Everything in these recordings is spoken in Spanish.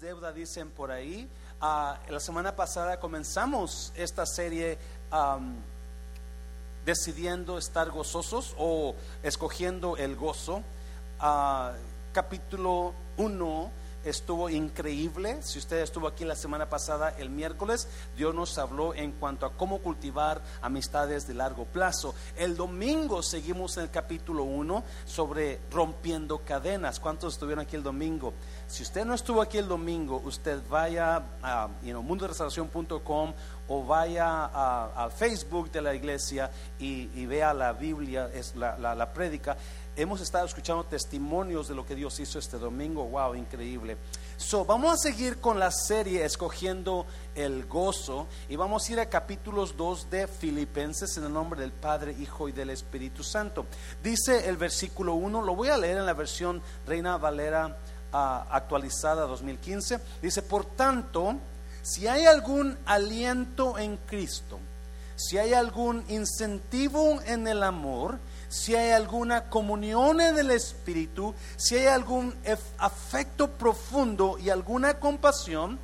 deuda, dicen por ahí. Ah, la semana pasada comenzamos esta serie decidiendo estar gozosos o escogiendo el gozo. Ah, capítulo 1 estuvo increíble. Si usted estuvo aquí la semana pasada, el miércoles, Dios nos habló en cuanto a cómo cultivar amistades de largo plazo. El domingo seguimos en el capítulo 1 sobre rompiendo cadenas. ¿Cuántos estuvieron aquí el domingo? Si usted no estuvo aquí el domingo, usted vaya a you o vaya al Facebook de la iglesia y, vea la Biblia, es la, la, la prédica hemos estado escuchando testimonios de lo que Dios hizo este domingo. Wow, increíble. So, vamos a seguir con la serie escogiendo el gozo y vamos a ir a capítulos 2 de Filipenses en el nombre del Padre, Hijo y del Espíritu Santo. Dice el versículo 1, lo voy a leer en la versión Reina Valera ah, actualizada 2015. Dice, por tanto, si hay algún aliento en Cristo, si hay algún incentivo en el amor, si hay alguna comunión en el Espíritu, si hay algún afecto profundo y alguna compasión,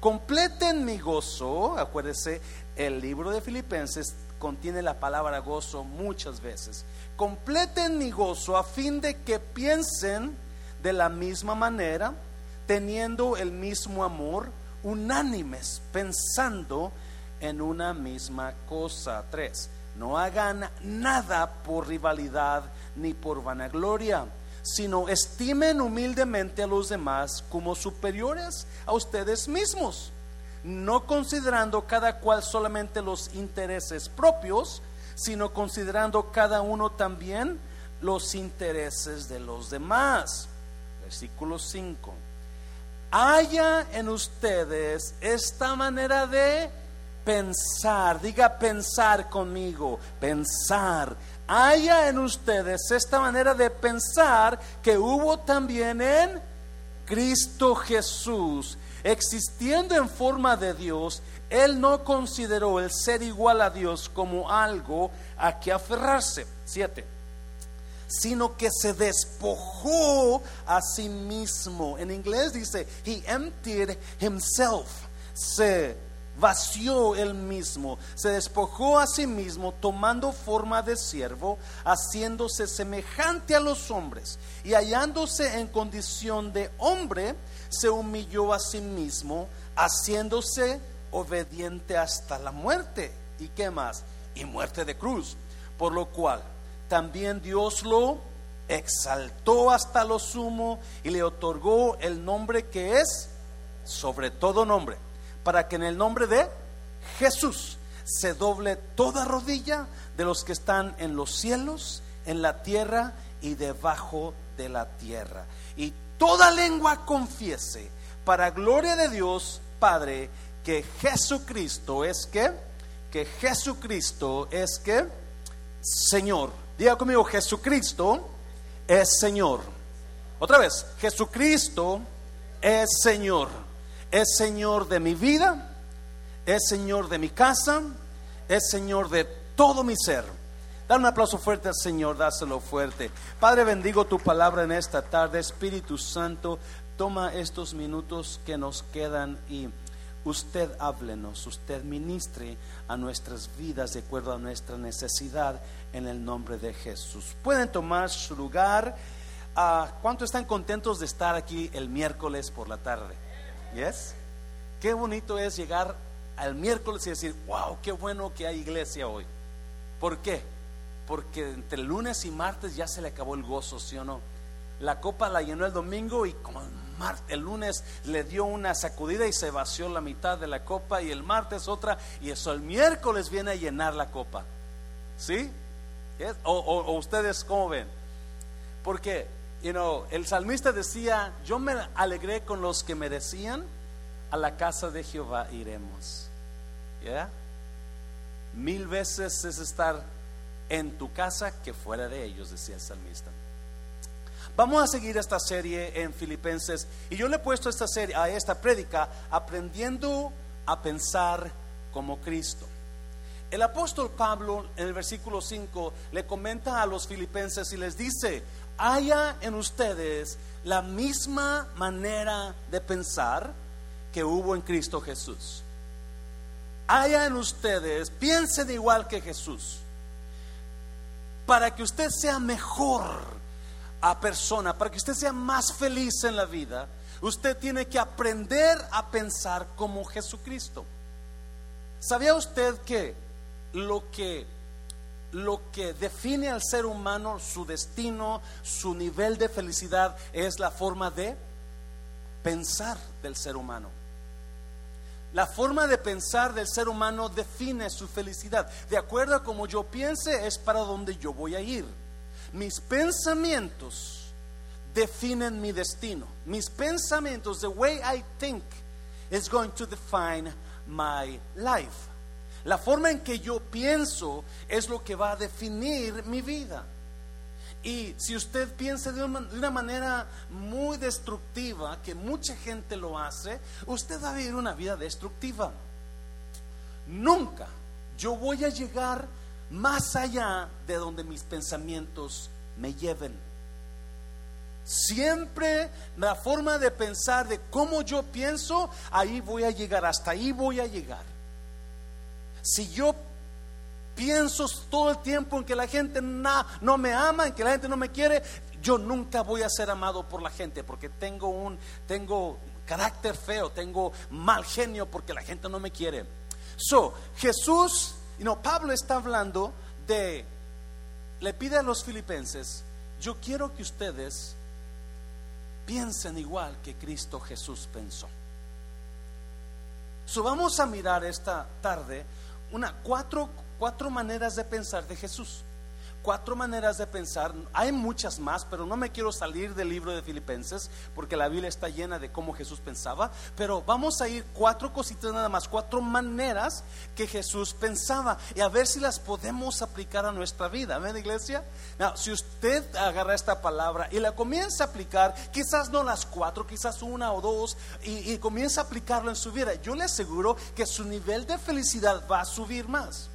completen mi gozo. Acuérdese, el libro de Filipenses contiene la palabra gozo muchas veces. Completen mi gozo a fin de que piensen de la misma manera, teniendo el mismo amor, unánimes, pensando en una misma cosa. Tres no hagan nada por rivalidad ni por vanagloria, sino estimen humildemente a los demás como superiores a ustedes mismos, no considerando cada cual solamente los intereses propios, sino considerando cada uno también los intereses de los demás. Versículo 5. Haya en ustedes esta manera de pensar, diga pensar conmigo, pensar. Haya en ustedes esta manera de pensar que hubo también en Cristo Jesús. Existiendo en forma de Dios, Él no consideró el ser igual a Dios como algo a que aferrarse. Siete. Sino que se despojó a sí mismo. En inglés dice, He emptied himself. Se vació él mismo, se despojó a sí mismo, tomando forma de siervo, haciéndose semejante a los hombres, y hallándose en condición de hombre, se humilló a sí mismo, haciéndose obediente hasta la muerte. ¿Y qué más? Y muerte de cruz. Por lo cual también Dios lo exaltó hasta lo sumo y le otorgó el nombre que es sobre todo nombre para que en el nombre de Jesús se doble toda rodilla de los que están en los cielos, en la tierra y debajo de la tierra. Y toda lengua confiese para gloria de Dios Padre que Jesucristo es que, que Jesucristo es que, Señor. Diga conmigo, Jesucristo es Señor. Otra vez, Jesucristo es Señor es Señor de mi vida, es Señor de mi casa, es Señor de todo mi ser. Dale un aplauso fuerte al Señor, dáselo fuerte. Padre, bendigo tu palabra en esta tarde. Espíritu Santo, toma estos minutos que nos quedan y usted háblenos, usted ministre a nuestras vidas de acuerdo a nuestra necesidad en el nombre de Jesús. Pueden tomar su lugar. Ah, ¿Cuánto están contentos de estar aquí el miércoles por la tarde? ¿Yes? Qué bonito es llegar al miércoles y decir, wow, qué bueno que hay iglesia hoy. ¿Por qué? Porque entre lunes y martes ya se le acabó el gozo, ¿sí o no? La copa la llenó el domingo y como el, el lunes le dio una sacudida y se vació la mitad de la copa y el martes otra y eso el miércoles viene a llenar la copa. ¿Sí? O, o, ustedes cómo ven? Porque you know, el salmista decía, yo me alegré con los que me decían, a la casa de Jehová iremos. ¿Ya? Mil veces es estar en tu casa que fuera de ellos, decía el salmista. Vamos a seguir esta serie en Filipenses y yo le he puesto esta serie a esta prédica aprendiendo a pensar como Cristo. El apóstol Pablo en el versículo 5 le comenta a los filipenses y les dice, haya en ustedes la misma manera de pensar que hubo en Cristo Jesús. Haya en ustedes, piensen igual que Jesús, para que usted sea mejor a persona, para que usted sea más feliz en la vida, usted tiene que aprender a pensar como Jesucristo. ¿Sabía usted que lo que lo que define al ser humano, su destino, su nivel de felicidad, es la forma de pensar del ser humano. La forma de pensar del ser humano define su felicidad. De acuerdo a como yo piense, es para donde yo voy a ir. Mis pensamientos definen mi destino. Mis pensamientos, the way I think, is going to define my life. La forma en que yo pienso es lo que va a definir mi vida. Y si usted piensa de una, manera muy destructiva, que mucha gente lo hace, usted va a vivir una vida destructiva. Nunca yo voy a llegar más allá de donde mis pensamientos me lleven. Siempre la forma de pensar de cómo yo pienso, ahí voy a llegar, hasta ahí voy a llegar. Si yo pienso todo el tiempo en que la gente no me ama, en que la gente no me quiere, yo nunca voy a ser amado por la gente porque tengo un tengo carácter feo, tengo mal genio porque la gente no me quiere. So, Jesús, y no, Pablo está hablando de le pide a los filipenses, yo quiero que ustedes piensen igual que Cristo Jesús pensó. So, vamos a mirar esta tarde una, cuatro, cuatro maneras de pensar de Jesús cuatro maneras de pensar. Hay muchas más, pero no me quiero salir del libro de Filipenses porque la Biblia está llena de cómo Jesús pensaba. Pero vamos a ir cuatro cositas nada más, cuatro maneras que Jesús pensaba y a ver si las podemos aplicar a nuestra vida. ¿Ven, iglesia? si usted agarra esta palabra y la comienza a aplicar, quizás no las cuatro, quizás una o dos, y, y comienza a aplicarlo en su vida, yo le aseguro que su nivel de felicidad va a subir más.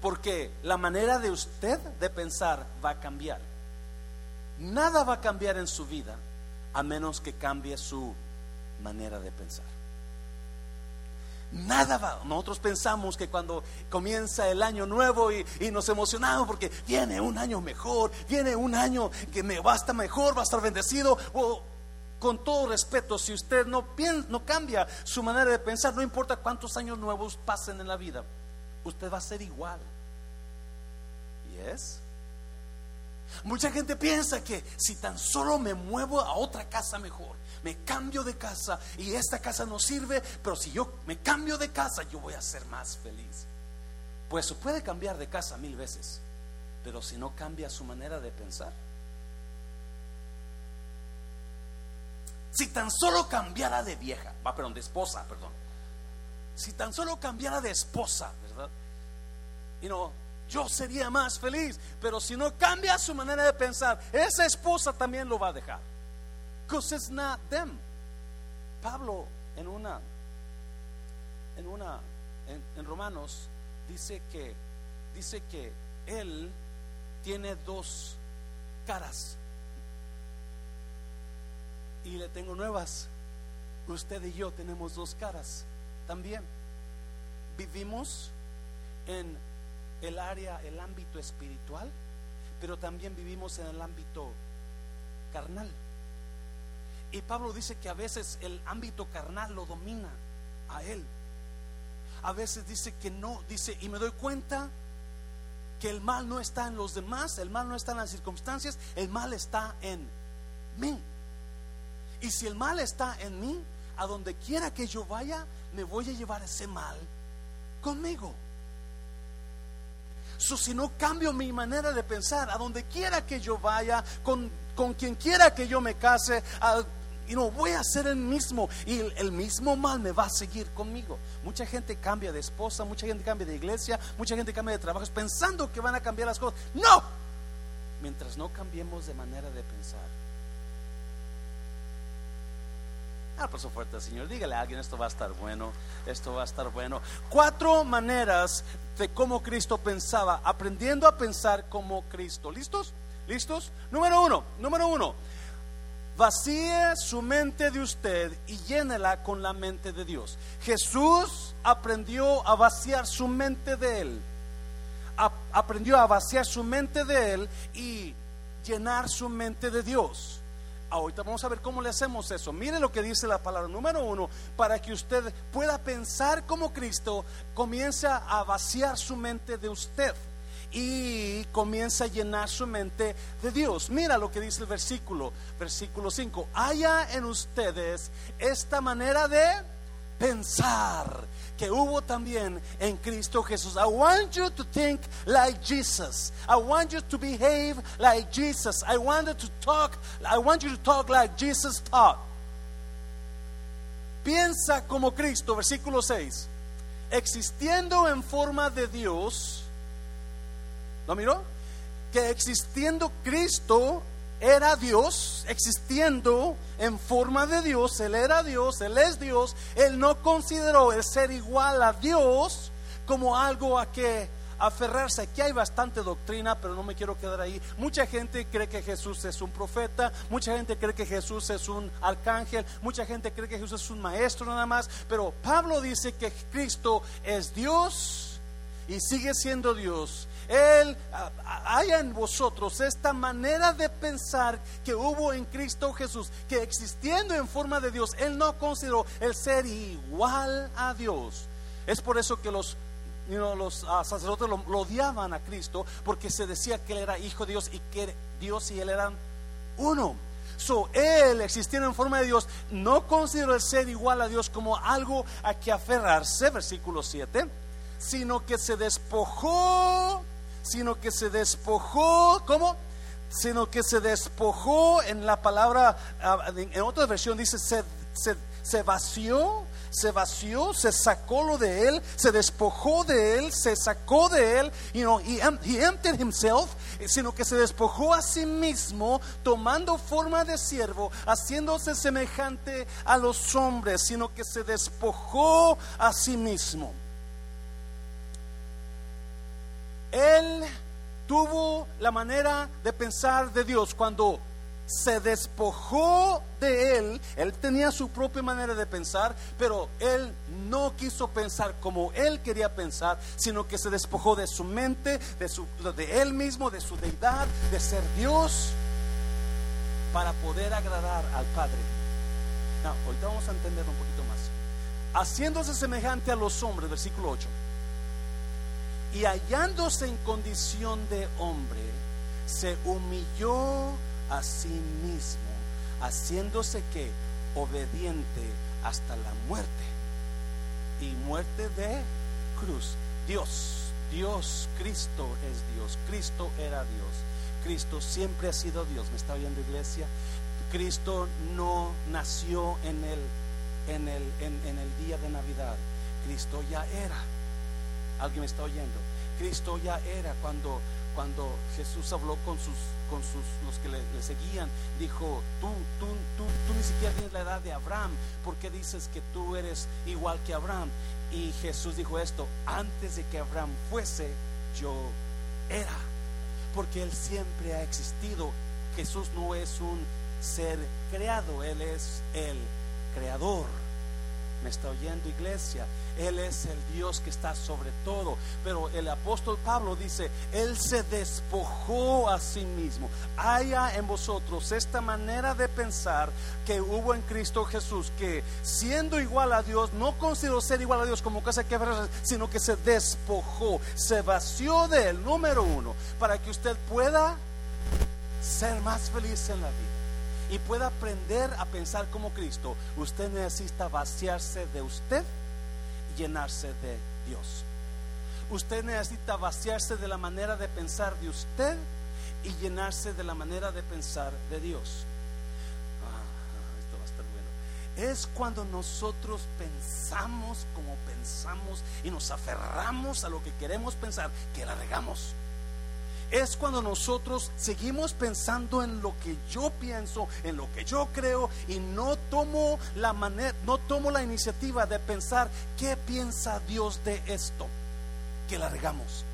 Porque la manera de usted de pensar va a cambiar. Nada va a cambiar en su vida a menos que cambie su manera de pensar. Nada va. Nosotros pensamos que cuando comienza el año nuevo y, nos emocionamos porque viene un año mejor, viene un año que me va a estar mejor, va a estar bendecido. con todo respeto, si usted no, no cambia su manera de pensar, no importa cuántos años nuevos pasen en la vida, usted va a ser igual. ¿Yes? Mucha gente piensa que si tan solo me muevo a otra casa mejor, me cambio de casa y esta casa no sirve, pero si yo me cambio de casa, yo voy a ser más feliz. Pues puede cambiar de casa mil veces, pero si no cambia su manera de pensar. Si tan solo cambiara de vieja, va, perdón, de esposa, perdón. Si tan solo cambiara de esposa, ¿verdad? Y no, yo sería más feliz. Pero si no cambia su manera de pensar, esa esposa también lo va a dejar. Because it's not them. Pablo en una, en una, en, Romanos dice que, dice que él tiene dos caras. Y le tengo nuevas. Usted y yo tenemos dos caras también. Vivimos en el área, el ámbito espiritual, pero también vivimos en el ámbito carnal. Y Pablo dice que a veces el ámbito carnal lo domina a él. A veces dice que no, dice, y me doy cuenta que el mal no está en los demás, el mal no está en las circunstancias, el mal está en mí. Y si el mal está en mí, a donde quiera que yo vaya, me voy a llevar ese mal conmigo si no cambio mi manera de pensar, a donde quiera que yo vaya, con, con quien quiera que yo me case, y no voy a ser el mismo y el, mismo mal me va a seguir conmigo. Mucha gente cambia de esposa, mucha gente cambia de iglesia, mucha gente cambia de trabajos pensando que van a cambiar las cosas. No, mientras no cambiemos de manera de pensar. Ah, por su fuerte, Señor. Dígale a alguien, esto va a estar bueno, esto va a estar bueno. Cuatro maneras de cómo Cristo pensaba, aprendiendo a pensar como Cristo. ¿Listos? ¿Listos? Número uno, número uno. Vacíe su mente de usted y llénela con la mente de Dios. Jesús aprendió a vaciar su mente de él. aprendió a vaciar su mente de él y llenar su mente de Dios. Ahorita vamos a ver cómo le hacemos eso. Mire lo que dice la palabra número uno, para que usted pueda pensar como Cristo, comienza a vaciar su mente de usted y comienza a llenar su mente de Dios. Mira lo que dice el versículo, versículo 5. Haya en ustedes esta manera de pensar que hubo también en Cristo Jesús. I want you to think like Jesus. I want you to behave like Jesus. I want you to talk, I want you to talk like Jesus taught. Piensa como Cristo, versículo 6. Existiendo en forma de Dios, ¿lo miró? Que existiendo Cristo era Dios, existiendo en forma de Dios, Él era Dios, Él es Dios, Él no consideró el ser igual a Dios como algo a que aferrarse. Aquí hay bastante doctrina, pero no me quiero quedar ahí. Mucha gente cree que Jesús es un profeta, mucha gente cree que Jesús es un arcángel, mucha gente cree que Jesús es un maestro nada más, pero Pablo dice que Cristo es Dios y sigue siendo Dios él haya en vosotros esta manera de pensar que hubo en Cristo Jesús, que existiendo en forma de Dios, Él no consideró el ser igual a Dios. Es por eso que los ah, sacerdotes lo, odiaban a Cristo porque se decía que él era hijo de Dios y que Dios y él eran uno. So, él existiendo en forma de Dios no consideró el ser igual a Dios como algo a que aferrarse, versículo 7, sino que se despojó sino que se despojó, ¿cómo? Sino que se despojó en la palabra, ah, en otra versión dice, se, se, vació, se vació, se sacó lo de él, se despojó de él, se sacó de él, you know, he, he emptied himself, sino que se despojó a sí mismo, tomando forma de siervo, haciéndose semejante a los hombres, sino que se despojó a sí mismo. Él tuvo la manera de pensar de Dios cuando se despojó de él, él tenía su propia manera de pensar, pero él no quiso pensar como él quería pensar, sino que se despojó de su mente, de, su, de él mismo, de su deidad, de ser Dios, para poder agradar al Padre. Vamos a entender un poquito más. Haciéndose semejante a los hombres, versículo 8 y hallándose en condición de hombre, se humilló a sí mismo, haciéndose que obediente hasta la muerte y muerte de cruz. Dios, Dios, Cristo es Dios, Cristo era Dios, Cristo siempre ha sido Dios. ¿Me está oyendo iglesia? Cristo no nació en el, en el, en el día de Navidad, Cristo ya era. ¿Alguien me está oyendo? Cristo ya era cuando, cuando Jesús habló con sus, con sus, los que le, seguían, dijo, tú, tú, tú, tú ni siquiera tienes la edad de Abraham, ¿por qué dices que tú eres igual que Abraham? Y Jesús dijo esto, antes de que Abraham fuese, yo era, porque Él siempre ha existido. Jesús no es un ser creado, Él es el creador. ¿Me está oyendo iglesia? Él es el Dios que está sobre todo. Pero el apóstol Pablo dice, Él se despojó a sí mismo. Haya en vosotros esta manera de pensar que hubo en Cristo Jesús, que siendo igual a Dios, no consideró ser igual a Dios como cosa que sino que se despojó, se vació de él, número uno, para que usted pueda ser más feliz en la vida y pueda aprender a pensar como Cristo, usted necesita vaciarse de usted llenarse de Dios. Usted necesita vaciarse de la manera de pensar de usted y llenarse de la manera de pensar de Dios. Ah, esto va a estar bueno. Es cuando nosotros pensamos como pensamos y nos aferramos a lo que queremos pensar que la regamos es cuando nosotros seguimos pensando en lo que yo pienso, en lo que yo creo y no tomo la manera, no tomo la iniciativa de pensar qué piensa Dios de esto, que largamos.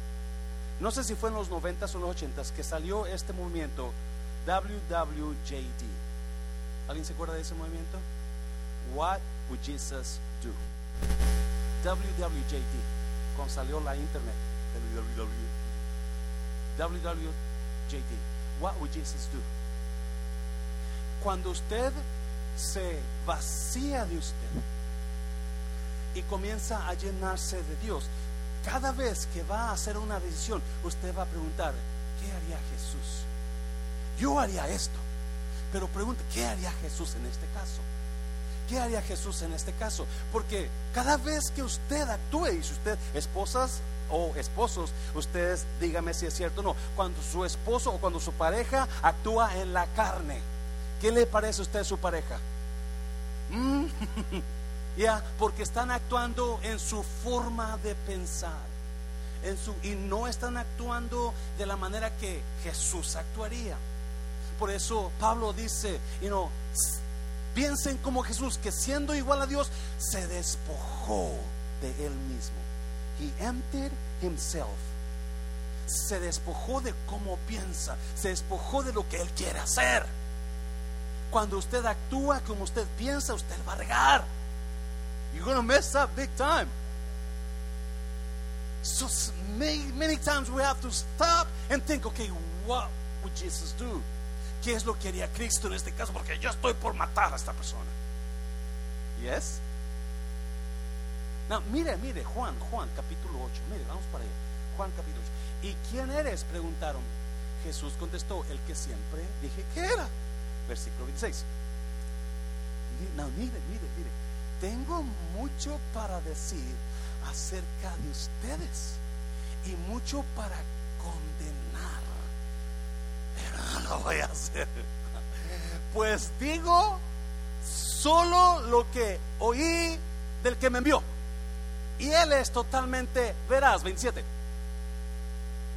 no sé si fue en los 90s o los 80s que salió este movimiento WWJD. ¿Alguien se acuerda de ese movimiento? What would Jesus do? WWJD, cuando salió la internet. WWJD. What would Jesus do? Cuando usted se vacía de usted y comienza a llenarse de Dios, cada vez que va a hacer una decisión, usted va a preguntar, ¿qué haría Jesús? Yo haría esto, pero pregunta, ¿qué haría Jesús en este caso? ¿Qué haría Jesús en este caso? Porque cada vez que usted actúe, y si usted, esposas o esposos, ustedes dígame si es cierto o no, cuando su esposo o cuando su pareja actúa en la carne, ¿qué le parece a usted su pareja? Mm, ya, porque están actuando en su forma de pensar. En su, y no están actuando de la manera que Jesús actuaría. Por eso Pablo dice, you know, piensen como Jesús, que siendo igual a Dios, se despojó de él mismo. He emptied himself. Se despojó de cómo piensa, se despojó de lo que él quiere hacer. Cuando usted actúa como usted piensa, usted va a regar. You're going to mess up big time. So many, many times we have to stop and think, okay, what would Jesus do? ¿Qué es lo que haría Cristo en este caso? Porque yo estoy por matar a esta persona. ¿Yes? No, mire, mire, Juan, Juan, capítulo 8. Mire, vamos para allá. Juan, capítulo 8. ¿Y quién eres? Preguntaron. Jesús contestó, el que siempre dije que era. Versículo 26. No, mire, mire, mire. Tengo mucho para decir acerca de ustedes y mucho para condenar. Pero no lo voy a hacer. Pues digo solo lo que oí del que me envió. Y él es totalmente veraz, 27.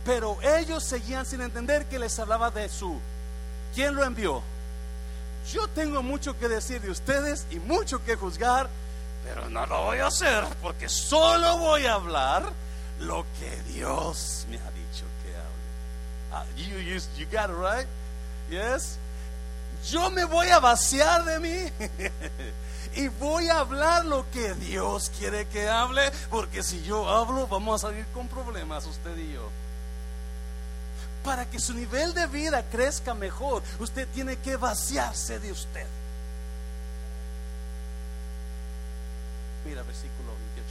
Pero ellos seguían sin entender que les hablaba de su. ¿Quién lo envió? Yo tengo mucho que decir de ustedes y mucho que juzgar, pero no lo voy a hacer porque solo voy a hablar lo que Dios me ha dicho que hable. Ah, you, you, you got it right? Yes? Yo me voy a vaciar de mí. y voy a hablar lo que Dios quiere que hable, porque si yo hablo vamos a salir con problemas usted y yo. Para que su nivel de vida crezca mejor, usted tiene que vaciarse de usted. Mira, versículo 28.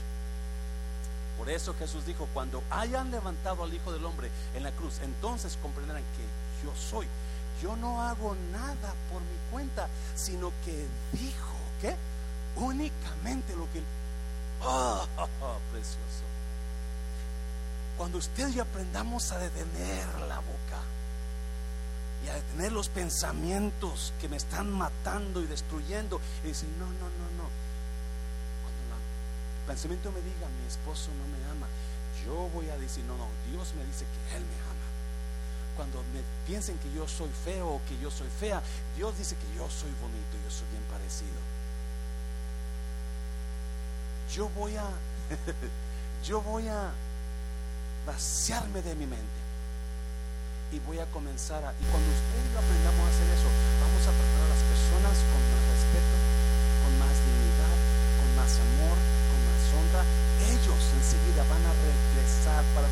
Por eso Jesús dijo, cuando hayan levantado al Hijo del Hombre en la cruz, entonces comprenderán que yo soy. Yo no hago nada por mi cuenta, sino que dijo, ¿qué? Únicamente lo que... Oh, precioso. Cuando usted y aprendamos a detener la boca y a detener los pensamientos que me están matando y destruyendo, y decir, no, no, no, no. Cuando el pensamiento me diga, mi esposo no me ama, yo voy a decir, no, no, Dios me dice que Él me ama. Cuando me piensen que yo soy feo o que yo soy fea, Dios dice que yo soy bonito, yo soy bien parecido. Yo voy a, yo voy a vaciarme de mi mente. Y voy a comenzar a... Y cuando usted y yo aprendamos a hacer eso, vamos a tratar a las personas con más respeto, con más dignidad, con más amor, con más honra. Ellos enseguida van a regresar para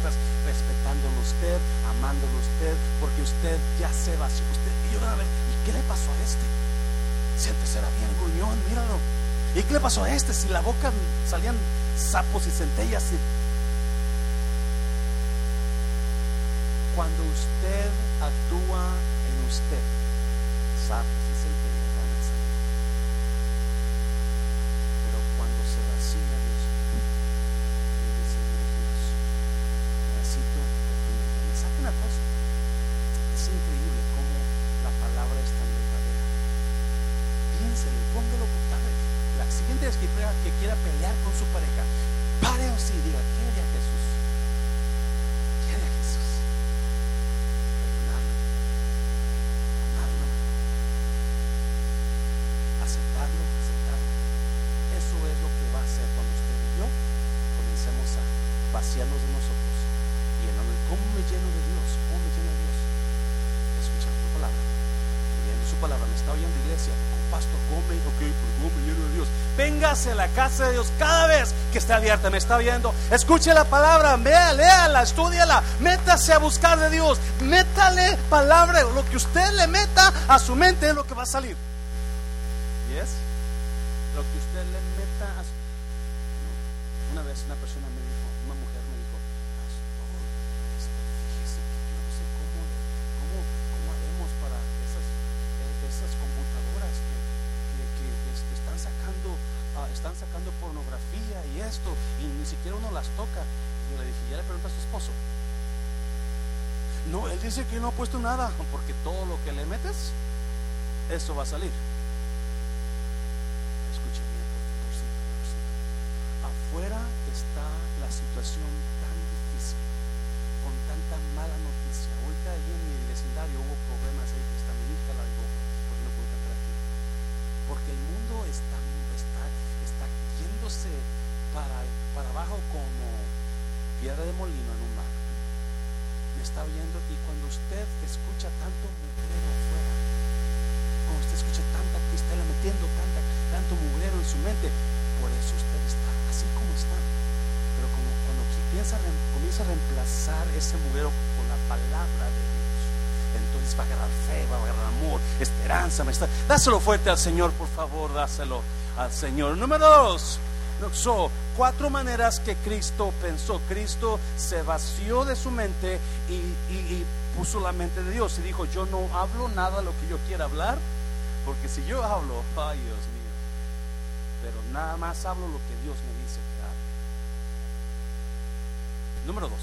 respetándolo usted, amándolo usted, porque usted ya se vació. Usted, y yo a ver, ¿y qué le pasó a este? Siempre será bien gruñón, míralo. ¿Y qué le pasó a este? Si la boca salían sapos y centellas Cuando usted actúa en usted, sapos y centellas van a salir. Pero cuando se vacía de usted, y dice Dios, necesito que me saque una cosa. Es increíble cómo la palabra es tan verdadera. Piénselo, póngalo por tarde. La siguiente vez que, que quiera pelear con su pareja, pare o sí, diga, ¿qué haría Jesús? ¿Qué haría Jesús? Perdonarlo, amarlo, aceptarlo, aceptarlo. Eso es lo que va a hacer cuando usted y yo comencemos a vaciarnos de nosotros y en el cómo me lleno de Dios? ¿Cómo me lleno de Dios? Escuchando su palabra, leyendo su palabra. ¿Me está oyendo iglesia? Pastor, come, ok, pues come lleno de Dios. Véngase a la casa de Dios cada vez que esté abierta. ¿Me está oyendo? Escuche la palabra, vea, léala, estudiala. Métase a buscar de Dios. Métale palabra. Lo que usted le meta a su mente es lo que va a salir. ¿Yes? Lo que usted le meta a su... Una vez una persona me dijo, una mujer me dijo, Pastor, este, fíjese que yo no sé cómo, le- cómo, cómo haremos para esas, eh, esas computadoras que, que, que, este, están sacando ah, están sacando pornografía y esto y ni siquiera uno las toca. Y yo le dije, ya le pregunta a su esposo. No, él dice que no ha puesto nada, porque todo lo que le metes, eso va a salir. Escuche bien, por favor, por favor. Afuera está la situación tan difícil, con tanta mala noticia. Ahorita ahí en mi vecindario hubo problemas ahí, que hasta mi hija la dijo, porque no puedo cantar aquí. Porque el mundo está, está, está yéndose para, para abajo como piedra de molino en un mar. Me está oyendo y cuando usted escucha tanto mugrero afuera, cuando usted escucha tanta cristela metiendo tanta, tanto mugrero en su mente, por eso usted está así como está. Pero como cuando piensa, comienza a reemplazar ese mugrero con la palabra de Dios, entonces va a agarrar fe, va a agarrar amor, dáselo fuerte al Señor, por favor, dáselo al Señor. Número dos. Cuatro maneras que Cristo pensó. Cristo se vació de su mente y puso la mente de Dios y dijo, yo no hablo nada lo que yo quiera hablar, porque si yo hablo, ay Dios mío, pero nada más hablo lo que Dios me dice que hable. Número dos.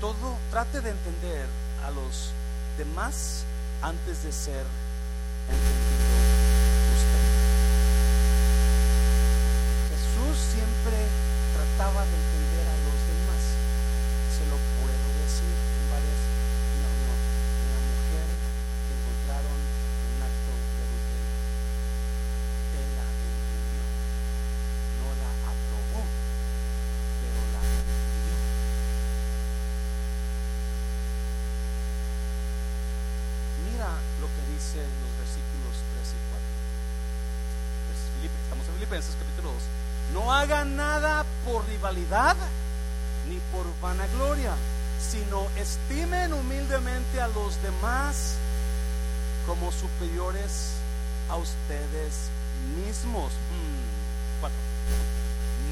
Todo, trate de entender a los demás antes de ser entendido usted. Jesús siempre trataba de entender a los demás. Se lo puedo decir en varias. No, no. La mujer que encontraron en un acto de adulterio. Él la entendió. No la aprobó, pero la entendió. Mira lo que dice en los versículos 3 y 4. Pues, Filipe- Estamos en Capítulo 2. No hagan nada por rivalidad ni por vanagloria, sino estimen humildemente a los demás como superiores a ustedes mismos. Mm.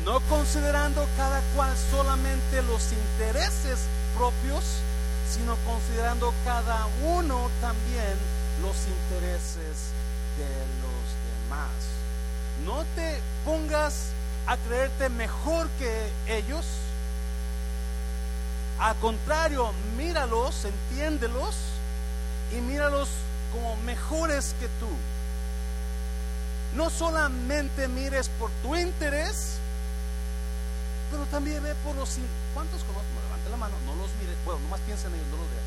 No considerando cada cual solamente los intereses propios, sino considerando cada uno también los intereses de los demás. No te pongas a creerte mejor que ellos. Al contrario, míralos, entiéndelos y míralos como mejores que tú. No solamente mires por tu interés, pero también ve por los... ¿Cuántos conocen? Bueno, levante la mano, no los mire. Bueno, nomás piensen en ellos, no los vean.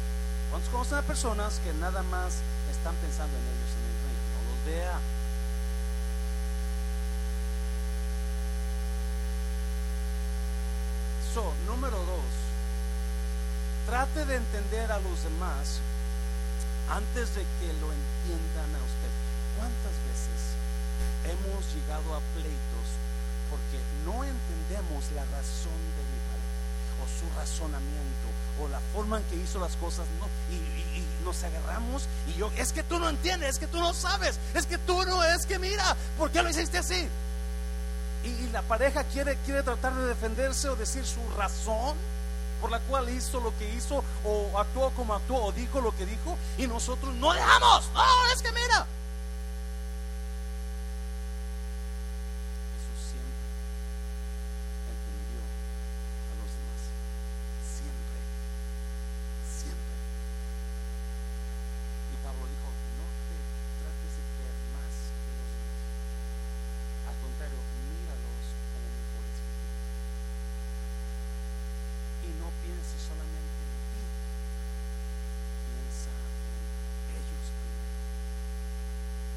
¿Cuántos conocen a personas que nada más están pensando en ellos en el reino? No los vea. So, número dos, trate de entender a los demás antes de que lo entiendan a usted. ¿Cuántas veces hemos llegado a pleitos porque no entendemos la razón de mi pareja o su razonamiento o la forma en que hizo las cosas no, y, y- y nos agarramos y yo, es que tú no entiendes, es que tú no sabes, es que tú no, es que mira, ¿por qué lo hiciste así? La pareja quiere, quiere tratar de defenderse o decir su razón por la cual hizo lo que hizo o actuó como actuó o dijo lo que dijo y nosotros no dejamos, no, es que. Jesús siempre entendió a los demás. Siempre. Siempre. Y Pablo dijo, no te trates de creer más que los demás. Al contrario, míralos como mejores que tú. Y no pienses solamente en ti. Piensa en ellos primero.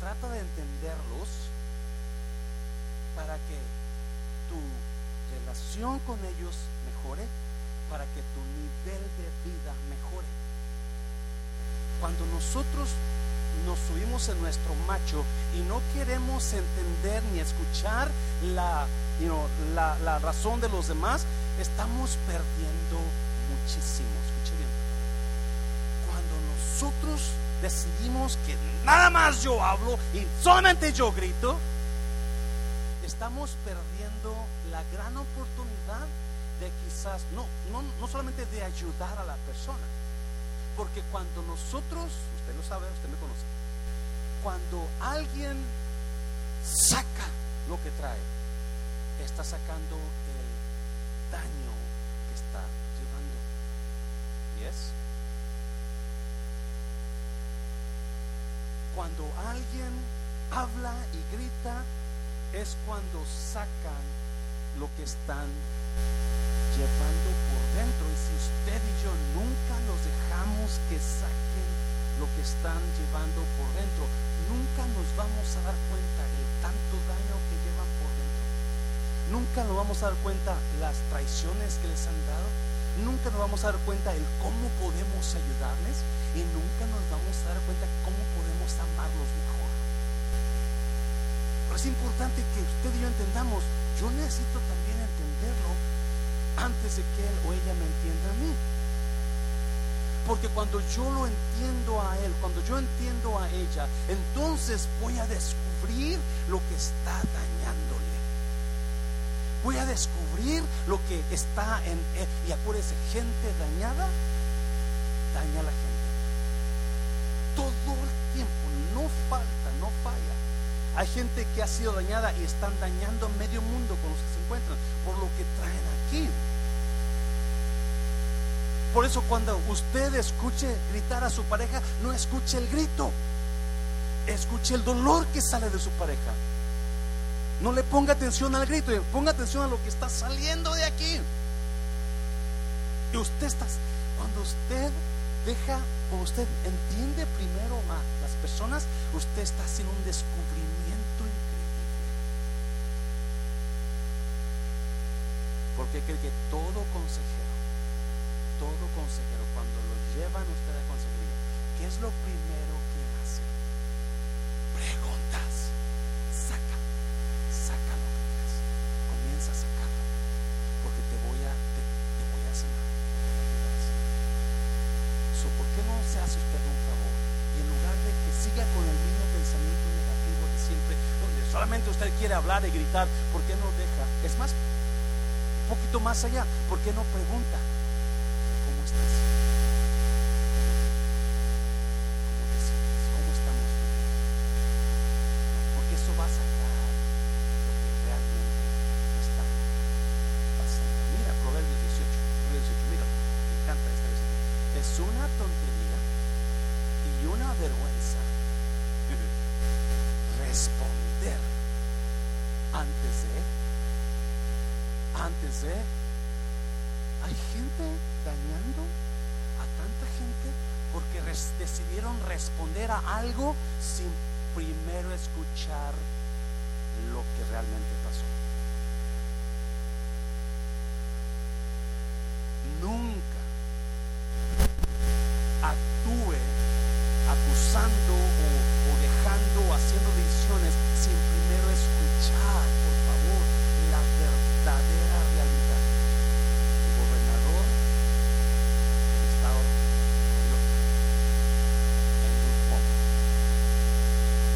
Trata de entenderlos para que tu relación con ellos mejore para que tu nivel de vida mejore. Cuando nosotros nos subimos en nuestro macho y no queremos entender ni escuchar la, la, la razón de los demás, estamos perdiendo muchísimo. Escuche bien. Cuando nosotros decidimos que nada más yo hablo y solamente yo grito, estamos perdiendo la gran oportunidad de quizás, no, no, no solamente de ayudar a la persona, porque cuando nosotros, usted lo sabe, usted me conoce, cuando alguien saca lo que trae, está sacando el daño que está llevando. ¿Yes? Cuando alguien habla y grita, es cuando sacan lo que están llevando por dentro. Y si usted y yo nunca nos dejamos que saquen lo que están llevando por dentro, nunca nos vamos a dar cuenta de tanto daño que llevan por dentro. Nunca nos vamos a dar cuenta las traiciones que les han dado. Nunca nos vamos a dar cuenta el cómo podemos ayudarles y nunca nos vamos a dar cuenta cómo podemos amarlos mejor. Pero es importante que usted y yo entendamos, yo necesito también entenderlo antes de que él o ella me entienda a mí. Porque cuando yo lo entiendo a él, cuando yo entiendo a ella, entonces voy a descubrir lo que está dañándole. Voy a descubrir lo que está en él. Y acuérdese, gente dañada, daña a la gente. Todo el tiempo, no falta, no falla. Hay gente que ha sido dañada y están dañando medio mundo con los que se encuentran por lo que traen aquí. Por eso cuando usted escuche gritar a su pareja, no escuche el grito. Escuche el dolor que sale de su pareja. No le ponga atención al grito, ponga atención a lo que está saliendo de aquí. Y usted está, cuando usted deja, o usted entiende primero a las personas, usted está haciendo un descubrimiento increíble. Porque cree que todo consejero, todo consejero, cuando lo llevan usted a consejería, ¿qué es lo primero que hace? Preguntas. Saca, saca lo que traes. Comienza a sacarlo. Porque te voy a, te, te voy a sanar. So, ¿Por qué no se hace usted un favor? Y en lugar de que siga con el mismo pensamiento negativo de siempre, donde solamente usted quiere hablar y gritar, ¿por qué no deja? Es más, un poquito más allá, ¿por qué no pregunta? ¿Cómo estás? ¿Cómo te? ¿Cómo estamos? Porque eso va a sacar lo que realmente está pasando. Mira, Proverbios 18, Proverbios 18, mira, me encanta esta versión. Es una tontería y una vergüenza responder antes de, antes de, hay gente dañando a tanta gente porque decidieron responder a algo sin primero escuchar lo que realmente pasó. Nunca actúe acusando o, o dejando o haciendo decisiones sin primero escuchar, por favor, la verdadera realidad. El gobernador del estado de Nueva York, Andrew Cuomo,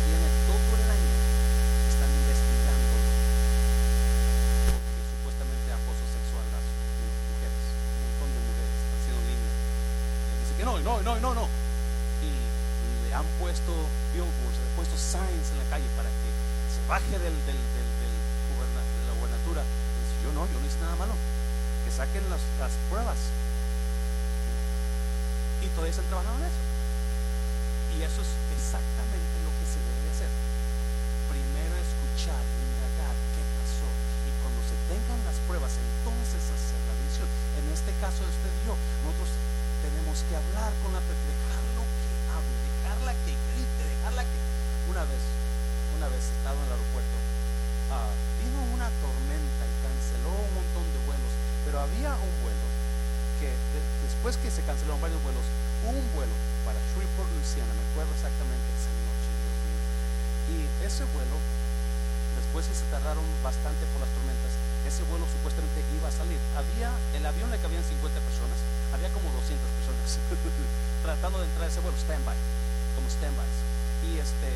tiene todo el año que están investigando porque supuestamente acoso sexual a las mujeres, un montón de mujeres haciendo niños. Y dice que no, no, no, no, no. Y le han puesto billboards, le han puesto signs en la calle para que se baje del, del, del, del de la gubernatura. Yo no, yo no hice nada malo. Que saquen las, pruebas. Y todavía están trabajando en eso. Y eso es exactamente lo que se debe de hacer. Primero escuchar, indagar qué pasó. Y cuando se tengan las pruebas, entonces hacer la decisión. En este caso de usted y nosotros tenemos que hablar con la persona, dejarlo que hable, dejarla que grite, dejarla que... Una vez, una vez estaba en el aeropuerto, ah, vino una tormenta y canceló un montón de vuelos, pero había un vuelo después que se cancelaron varios vuelos, un vuelo para Shreveport, Louisiana, me acuerdo exactamente esa noche, Y ese vuelo, después que se tardaron bastante por las tormentas, ese vuelo supuestamente iba a salir. Había, el avión le cabían 50 personas, había como 200 personas tratando de entrar a ese vuelo, stand-by, como stand-bys. Y este,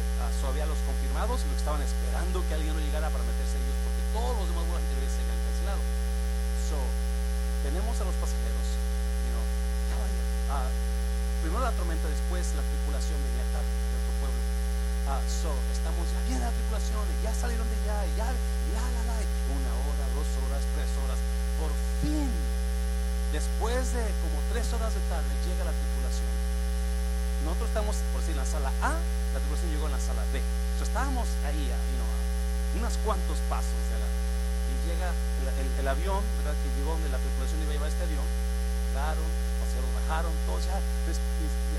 había los confirmados y los que estaban esperando que alguien no llegara para meterse ellos, porque todos los demás vuelos anteriores se habían cancelado. So, tenemos a los pasajeros, you know, uh, primero la tormenta, después la tripulación venía tarde de otro pueblo. Uh, so, estamos ya bien la tripulación, ya salieron de allá, ya, la, la, la, una hora, dos horas, tres horas. Por fin, después de como tres horas de tarde, llega la tripulación. Nosotros estamos, por decir, en la sala A, la tripulación llegó en la sala B. So, estábamos ahí, you know, unos cuantos pasos de la, y llega el, avión, ¿verdad? Que llegó donde la tripulación iba a llevar este avión. Llegaron, pasajeros bajaron, todos ya pues,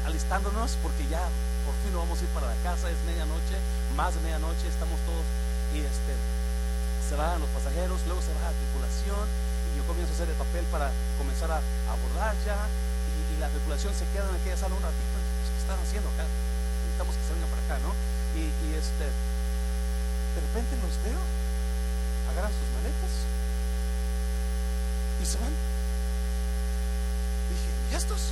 alistándonos porque ya por fin nos vamos a ir para la casa, es medianoche, más de medianoche, estamos todos y este se bajan los pasajeros, luego se baja la tripulación y yo comienzo a hacer el papel para comenzar a abordar ya y, la tripulación se queda en aquella sala un ratito, pues, ¿qué están haciendo acá? Necesitamos que se vengan para acá, ¿no? Y, y este, de repente los veo, agarran sus maletas y se van. Dije, ¿y estos?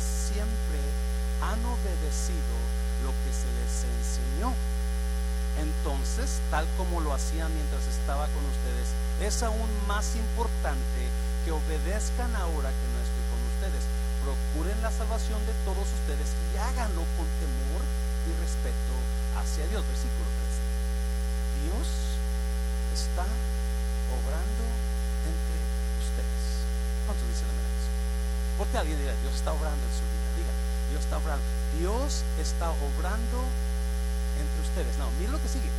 siempre han obedecido lo que se les enseñó. Entonces, tal como lo hacían mientras estaba con ustedes, es aún más importante que obedezcan ahora que no estoy con ustedes. Procuren la salvación de todos ustedes y háganlo con temor y respeto hacia Dios. Versículo 3. Dios está obrando entre ustedes. ¿Cuántos dicen amén? Porque alguien dirá, Dios está obrando en su vida. Diga, Dios está obrando. Dios está obrando entre ustedes. No, miren lo que sigue.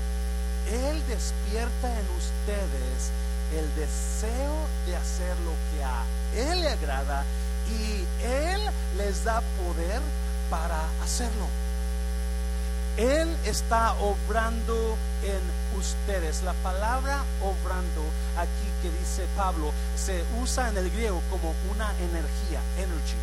Él despierta en ustedes el deseo de hacer lo que a Él le agrada y Él les da poder para hacerlo. Él está obrando en ustedes. La palabra obrando aquí que dice Pablo se usa en el griego como una energía, energy.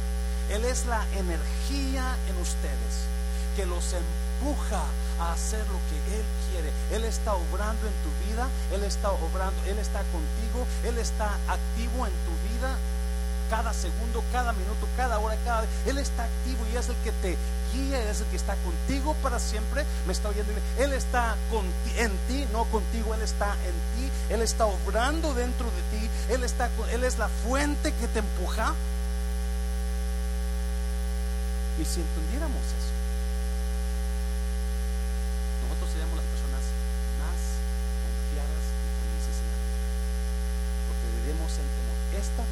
Él es la energía en ustedes que los empuja a hacer lo que Él quiere. Él está obrando en tu vida, Él está obrando, Él está contigo, Él está activo en tu vida cada segundo, cada minuto, cada hora, cada Él está activo y es el que te guía, es el que está contigo para siempre. Me está oyendo. Él está con, en ti, no contigo. Él está en ti. Él está obrando dentro de ti. Él está, Él es la fuente que te empuja. Y si entendiéramos eso, nosotros seríamos las personas más confiadas y felices en la vida. Porque vivimos en temor. Esta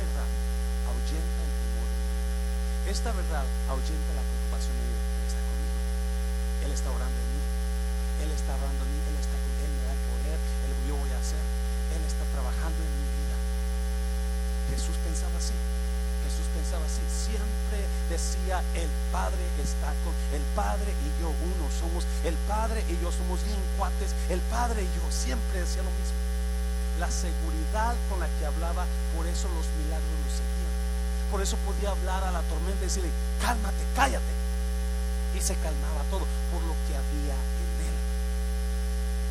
ahuyenta el temor en mí. Esta verdad ahuyenta la preocupación en mí. Él está conmigo. Él está orando en mí. Él está orando en mí. Él está con Él me da el poder. Él yo voy a hacer. Él está trabajando en mi vida. Jesús pensaba así. Jesús pensaba así, siempre decía, el Padre está con, el Padre y yo uno somos, el Padre y yo somos bien cuates, el Padre y yo siempre decía lo mismo. La seguridad con la que hablaba, por eso los milagros lo seguían. Por eso podía hablar a la tormenta y decirle, cálmate, cállate. Y se calmaba todo por lo que había en él.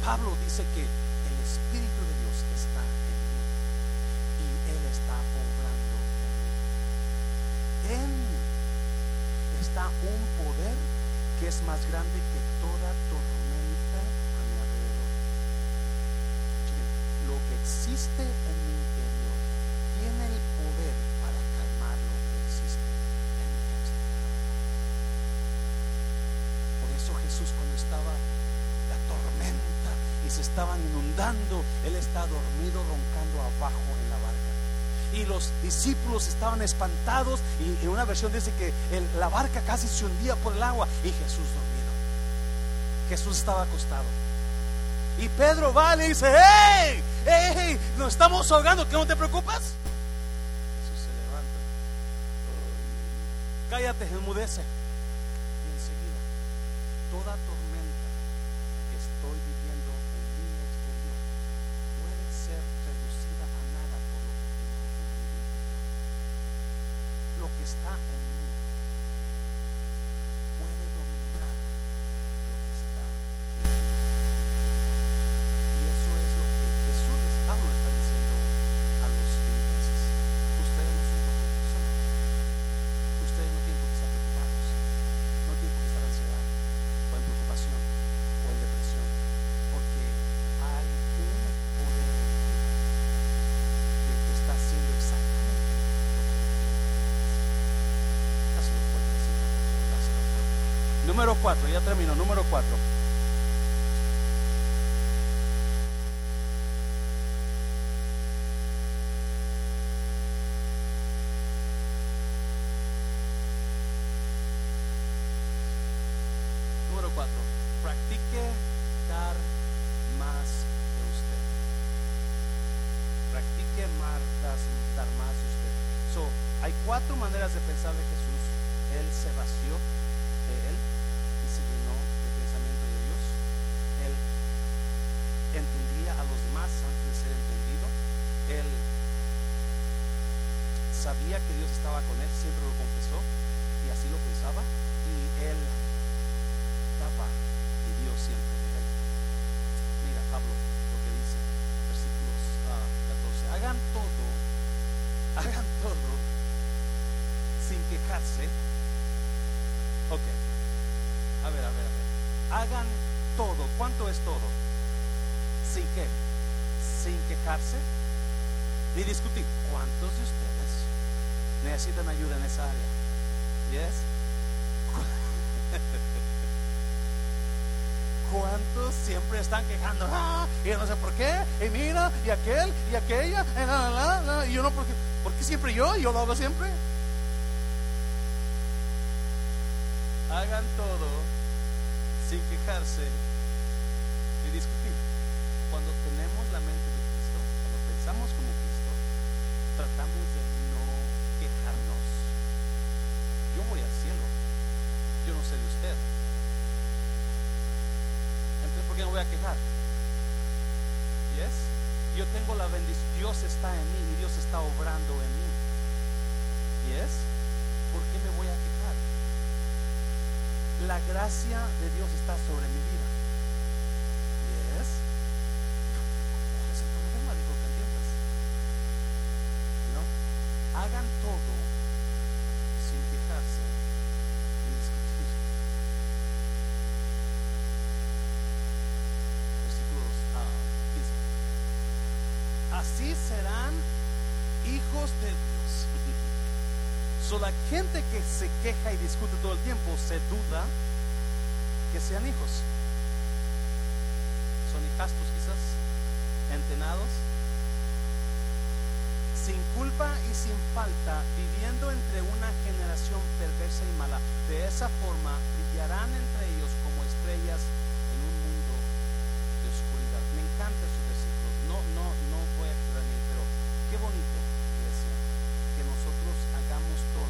Pablo dice que el Espíritu de Dios está en mí y Él está obrando en mí. En mí está un poder que es más grande que toda tormenta a mi alrededor. Lo que existe en mi interior tiene el poder para calmar lo que existe en mi exterior. Por eso Jesús cuando la tormenta y se estaban inundando, Él está dormido roncando abajo en la barca. Y los discípulos estaban espantados y en una versión dice que la barca casi se hundía por el agua y Jesús dormido. Jesús estaba acostado. Y Pedro va y le dice, ¡Hey! ¡Hey! Nos estamos ahogando, ¿que no te preocupas? Jesús se levanta. Cállate, enmudece. Y enseguida, toda tormenta 4, ya terminó, número 4. Hagan todo sin quejarse. Ok. A ver, a ver, a ver. Hagan todo. ¿Cuánto es todo? ¿Sin qué? Sin quejarse ni discutir. ¿Cuántos de ustedes necesitan ayuda en esa área? ¿Yes? ¿Cuántos siempre están quejando? Ah, y yo no sé por qué, y mira, y aquel, y aquella, y, la, la, y yo no, porque, ¿por qué siempre yo? Yo lo hago siempre. Hagan todo sin quejarse ni discutir. Cuando tenemos la mente de Cristo, cuando pensamos como Cristo, tratamos de no quejarnos. Yo voy al cielo, yo no sé de usted. Entonces, ¿por qué me voy a quejar? ¿Yes? Yo tengo la bendición, Dios está en mí y Dios está obrando en mí. ¿Yes? ¿Por qué me voy a quejar? La gracia de Dios está sobre mi vida. ¿Yes? ¿Cuál es el problema? Dijo entiendas. ¿No? Hagan todo sin quejarse ni discutir. Versículo 2. ah, Así serán hijos de Dios. So, la gente que se queja y discute todo el tiempo se duda que sean hijos. Son hijastros quizás, entenados, sin culpa y sin falta, viviendo entre una generación perversa y mala. De esa forma brillarán entre ellos como estrellas en un mundo de oscuridad. Me encanta esos versículos. No, no, no voy a quedarme, pero qué bonito, iglesia, que nosotros hagamos todo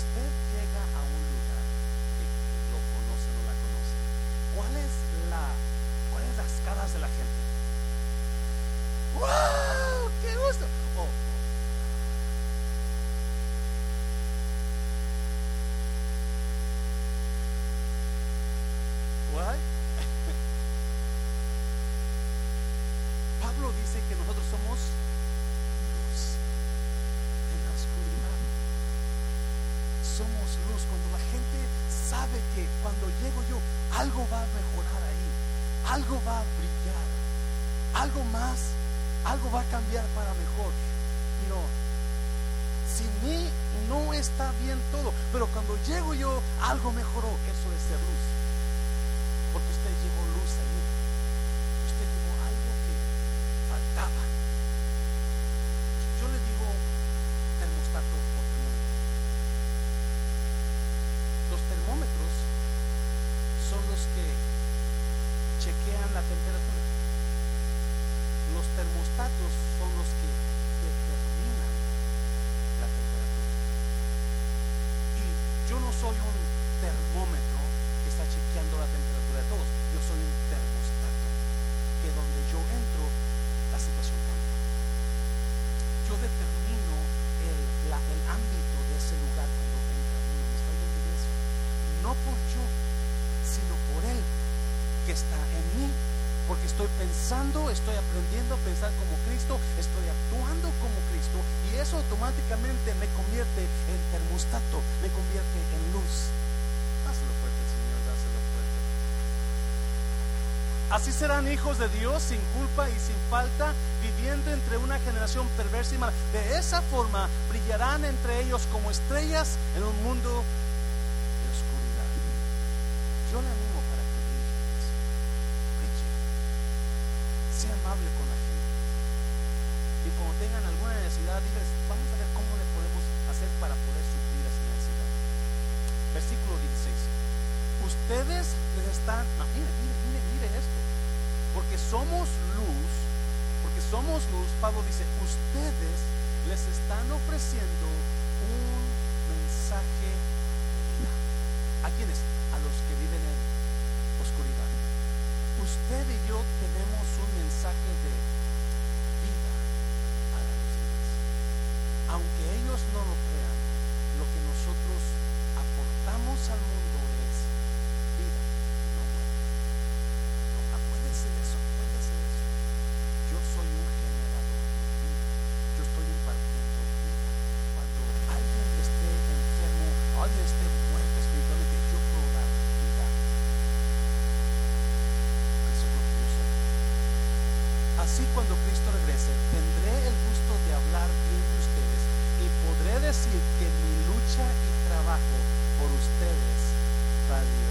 usted llega a un lugar que lo conoce o no la conoce, ¿cuál es la, cuáles las caras de la gente? ¡Wow! ¡Qué gusto! Oh, oh. What? Pablo dice que nosotros somos luz en la oscuridad. Somos luz cuando la gente sabe que cuando llego yo algo va a mejorar ahí, algo va a brillar, algo más, algo va a cambiar para mejor. No, sin mí no está bien todo, pero cuando llego yo algo mejoró, eso es ser luz. Porque usted llevó luz ahí. Usted llevó algo que faltaba. Yo le digo termostato oportuno. Los termómetros son los que chequean la temperatura. Los termostatos son los que determinan la temperatura. Y yo no soy un termómetro que está chequeando la temperatura de todos. Yo soy un termostato que donde yo entro, la situación cambia. Yo determino el, la- el ámbito de ese lugar cuando entra uno. ¿Me está oyendo iglesia? No por yo, sino por Él que está en mí. Porque estoy pensando, estoy aprendiendo a pensar como Cristo, estoy actuando como Cristo y eso automáticamente me convierte en termostato, me convierte en luz. Dáselo fuerte, Señor, dáselo fuerte. Así serán hijos de Dios sin culpa y sin falta, viviendo entre una generación perversa y mala. De esa forma brillarán entre ellos como estrellas en un mundo de oscuridad. Yo le animo para que brille. Brille. Sea amable con la gente. Y cuando tengan alguna necesidad, diles, vamos a ver cómo le podemos hacer para poder suplir esa necesidad. Versículo 16. Ustedes les están, mire, mire, mire, mire esto. Porque somos luz, porque somos luz, Pablo dice, ustedes les están ofreciendo un mensaje de vida. ¿A quiénes? A los que viven en oscuridad. Usted y yo tenemos un mensaje de vida para los demás. Aunque ellos no lo crean, lo que nosotros aportamos al mundo es vida, no muerte. No, acuérdense de eso, acuérdense de eso. Yo soy un generador de vida. Yo estoy impartiendo vida. Cuando alguien esté enfermo, alguien esté muerto espiritualmente, yo puedo dar vida. Eso es lo que yo soy. Cuando Cristo regrese, tendré el gusto de hablar bien de ustedes y podré decir que mi lucha y trabajo por ustedes valió.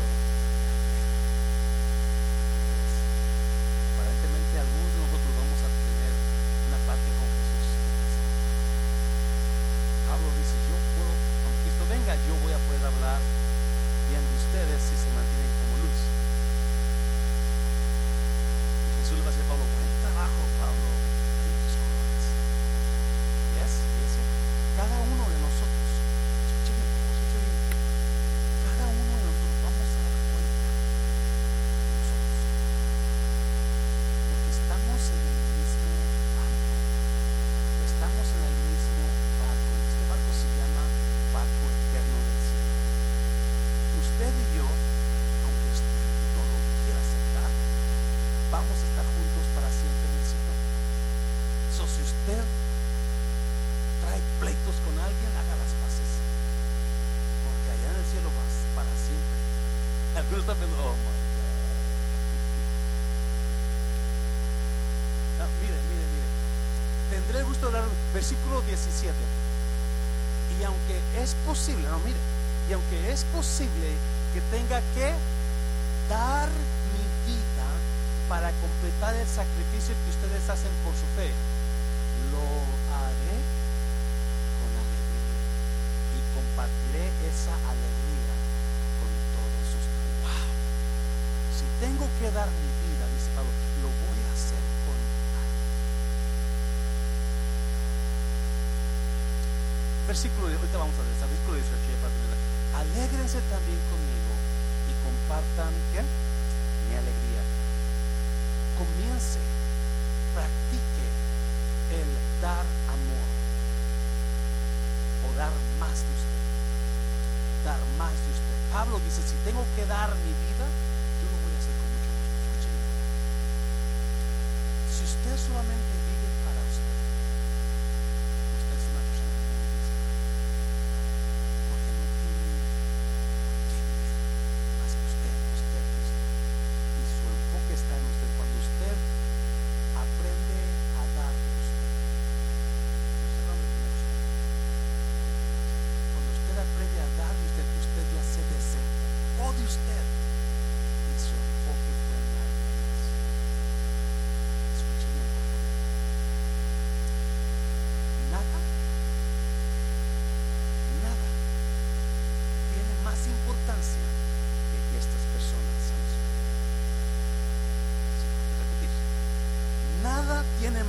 Aparentemente algunos de nosotros vamos a tener una parte con Jesús. Pablo dice, yo puedo, cuando Cristo venga, yo voy a poder hablar bien de ustedes si se mantienen como luz. Y Jesús le va a decir a Pablo, buen trabajo, Pablo, en tus colores. Yes, iglesia. Cada uno de nosotros, escuche bien, escuche bien. Cada uno de nosotros vamos a dar cuenta de nosotros. Porque estamos en el mismo barco. Estamos en el mismo barco. Este barco se llama barco eterno del cielo. Usted y yo, aunque usted no lo quiera aceptar, vamos a estar juntos para siempre en el cielo. So, si usted trae pleitos con alguien, haga las paces. Porque allá en el cielo vas para siempre. Algunos están pensando, oh my God. No, mire, mire, mire. Tendré el gusto de dar versículo 17. Y aunque es posible, no, mire, y aunque es posible que tenga que dar mi vida para completar el sacrificio que ustedes hacen por su fe, lo haré con alegría y compartiré esa alegría con todos ustedes. Wow. Si tengo que dar mi vida, dice Pablo, lo voy a hacer con alegría. Versículo, ahorita vamos a ver, versículo 18 para. Alégrense también conmigo y compartan ¿qué? mi alegría. Comience, practique el dar amor o dar más de usted. Dar más de usted. Pablo dice, si tengo que dar mi vida,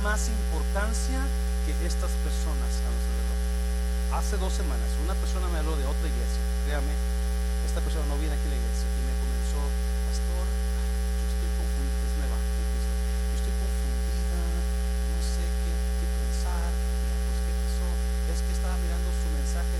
más importancia que estas personas a nuestro Hace dos semanas una persona me habló de otra iglesia, créame, esta persona no viene aquí a la iglesia y me comenzó, pastor, yo estoy confundida, es nueva, yo estoy confundida, no sé qué, qué pensar, pues qué pasó, es que estaba mirando su mensaje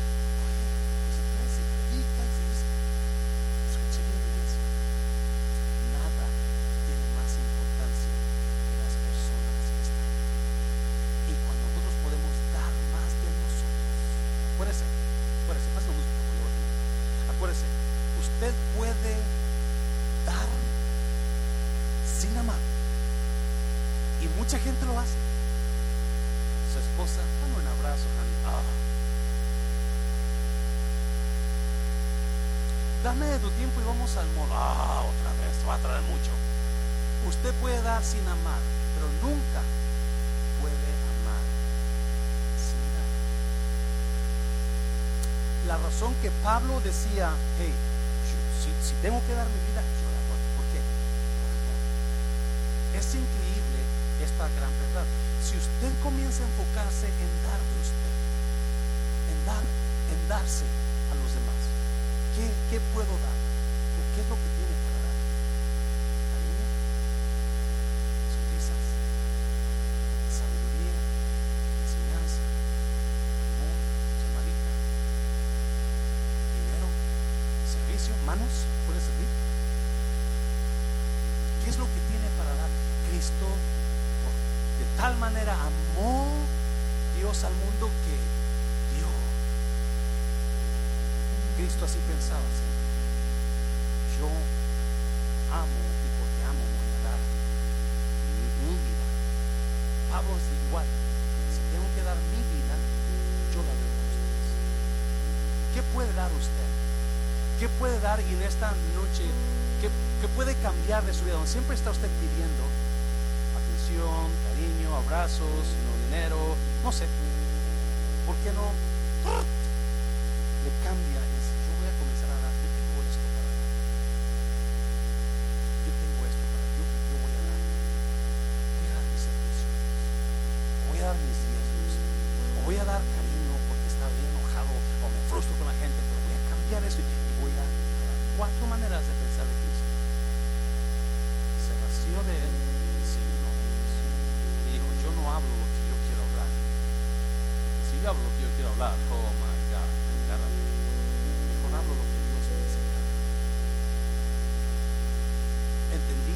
tu tiempo y vamos al modo. Ah, otra vez, va a traer mucho. Usted puede dar sin amar, pero nunca puede amar sin dar. La razón que Pablo decía, hey, si, tengo que dar mi vida, yo la doy. ¿Por qué? Es increíble esta gran verdad. Si usted comienza a enfocarse en dar de usted, en dar, en darse ¿Qué, ¿Qué, puedo dar? ¿Qué es lo que tiene para dar? Cariño, sonrisas, sabiduría, enseñanza, amor, llamadita, dinero, servicio, manos, puede servir. ¿Qué es lo que tiene para dar? Cristo de tal manera amó Dios al mundo que Cristo así pensaba. Yo amo y porque amo voy a dar mi, vida. Pablo es igual. Si tengo que dar mi vida, yo la doy a ustedes. ¿Qué puede dar usted? ¿Qué puede dar y en esta noche, qué, qué puede cambiar de su vida? Donde siempre está usted pidiendo atención, cariño, abrazos, no dinero, no sé. ¿Por qué no le cambia